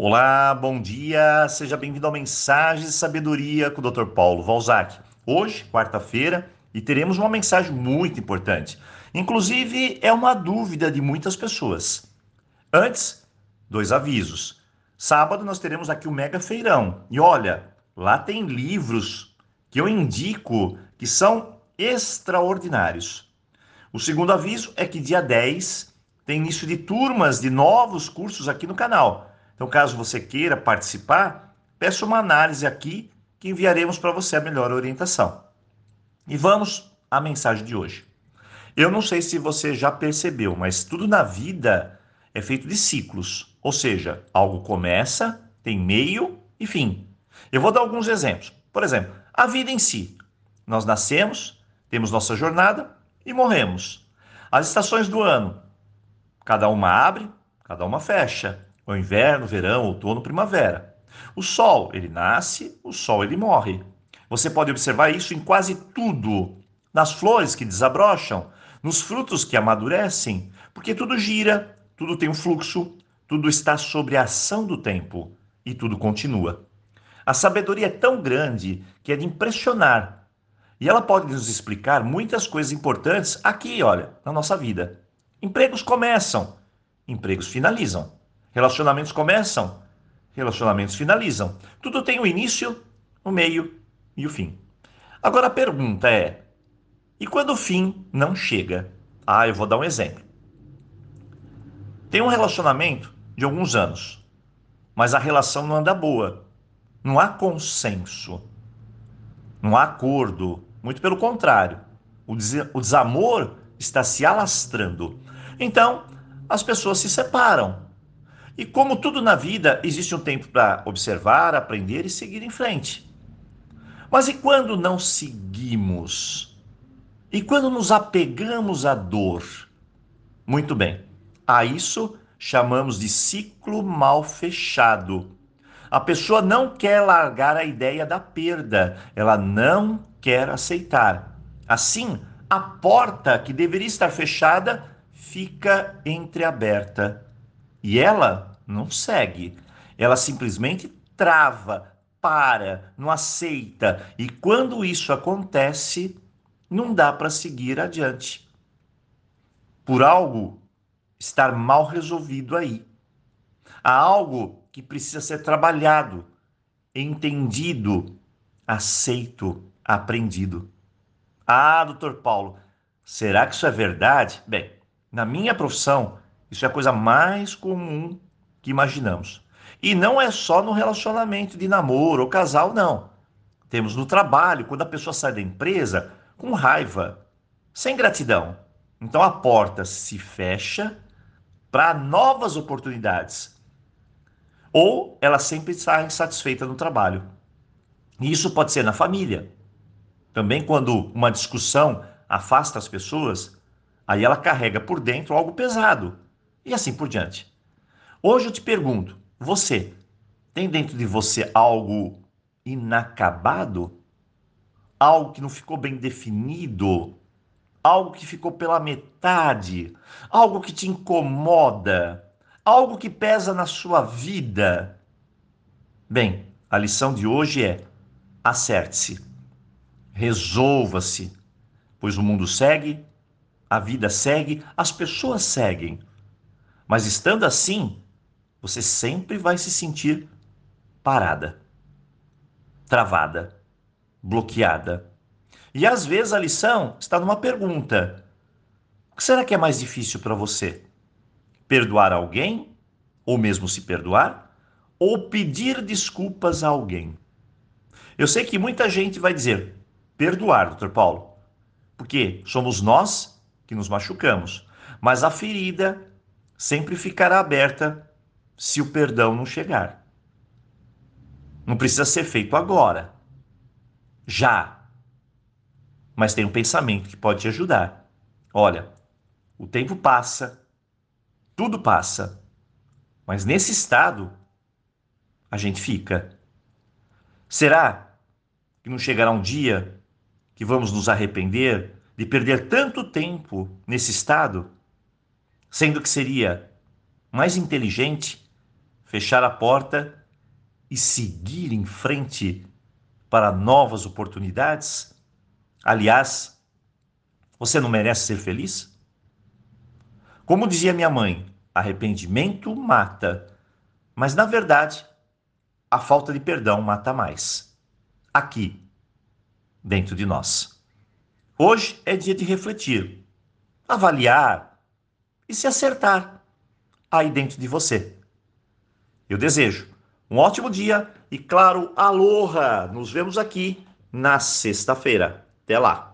Olá, bom dia, seja bem-vindo ao Mensagem de Sabedoria com o Dr. Paulo Valzac. Hoje, quarta-feira, e teremos uma mensagem muito importante. Inclusive, é uma dúvida de muitas pessoas. Antes, dois avisos. Sábado nós teremos aqui o Mega Feirão. E olha, lá tem livros que eu indico que são extraordinários. O segundo aviso é que dia 10 tem início de turmas de novos cursos aqui no canal. Então, caso você queira participar, peça uma análise aqui que enviaremos para você a melhor orientação. E vamos à mensagem de hoje. Eu não sei se você já percebeu, mas tudo na vida é feito de ciclos, ou seja, algo começa, tem meio e fim. Eu vou dar alguns exemplos. Por exemplo, a vida em si. Nós nascemos, temos nossa jornada e morremos. As estações do ano, cada uma abre, cada uma fecha o inverno, verão, outono, primavera. O sol, ele nasce, o sol ele morre. Você pode observar isso em quase tudo, nas flores que desabrocham, nos frutos que amadurecem, porque tudo gira, tudo tem um fluxo, tudo está sobre a ação do tempo e tudo continua. A sabedoria é tão grande que é de impressionar. E ela pode nos explicar muitas coisas importantes aqui, olha, na nossa vida. Empregos começam, empregos finalizam. Relacionamentos começam, relacionamentos finalizam. Tudo tem o início, o meio e o fim. Agora a pergunta é: e quando o fim não chega? Ah, eu vou dar um exemplo. Tem um relacionamento de alguns anos, mas a relação não anda boa. Não há consenso, não há acordo. Muito pelo contrário, o, o desamor está se alastrando. Então, as pessoas se separam e como tudo na vida, existe um tempo para observar, aprender e seguir em frente. Mas e quando não seguimos? E quando nos apegamos à dor? Muito bem, a isso chamamos de ciclo mal fechado. A pessoa não quer largar a ideia da perda, ela não quer aceitar. Assim, a porta que deveria estar fechada fica entreaberta e ela não segue. Ela simplesmente trava, para, não aceita. E quando isso acontece, não dá para seguir adiante. Por algo estar mal resolvido aí. Há algo que precisa ser trabalhado, entendido, aceito, aprendido. Ah, doutor Paulo, será que isso é verdade? Bem, na minha profissão, isso é a coisa mais comum que imaginamos. E não é só no relacionamento de namoro ou casal, não. Temos no trabalho, quando a pessoa sai da empresa com raiva, sem gratidão. Então a porta se fecha para novas oportunidades. Ou ela sempre está insatisfeita no trabalho. E isso pode ser na família. Também quando uma discussão afasta as pessoas, aí ela carrega por dentro algo pesado e assim por diante. Hoje eu te pergunto: você tem dentro de você algo inacabado? Algo que não ficou bem definido? Algo que ficou pela metade? Algo que te incomoda? Algo que pesa na sua vida? Bem, a lição de hoje é: acerte-se, resolva-se, pois o mundo segue, a vida segue, as pessoas seguem. Mas estando assim, você sempre vai se sentir parada, travada, bloqueada. E às vezes a lição está numa pergunta: o que será que é mais difícil para você? Perdoar alguém, ou mesmo se perdoar, ou pedir desculpas a alguém? Eu sei que muita gente vai dizer perdoar, doutor Paulo, porque somos nós que nos machucamos, mas a ferida sempre ficará aberta se o perdão não chegar. Não precisa ser feito agora. Já. Mas tem um pensamento que pode te ajudar. Olha, o tempo passa, tudo passa, mas nesse estado a gente fica. Será que não chegará um dia que vamos nos arrepender de perder tanto tempo nesse estado? Sendo que seria mais inteligente fechar a porta e seguir em frente para novas oportunidades? Aliás, você não merece ser feliz? Como dizia minha mãe, arrependimento mata, mas na verdade, a falta de perdão mata mais. Aqui, dentro de nós. Hoje é dia de refletir, avaliar e se acertar aí dentro de você. Eu desejo um ótimo dia e, claro, aloha! Nos vemos aqui na sexta-feira. Até lá!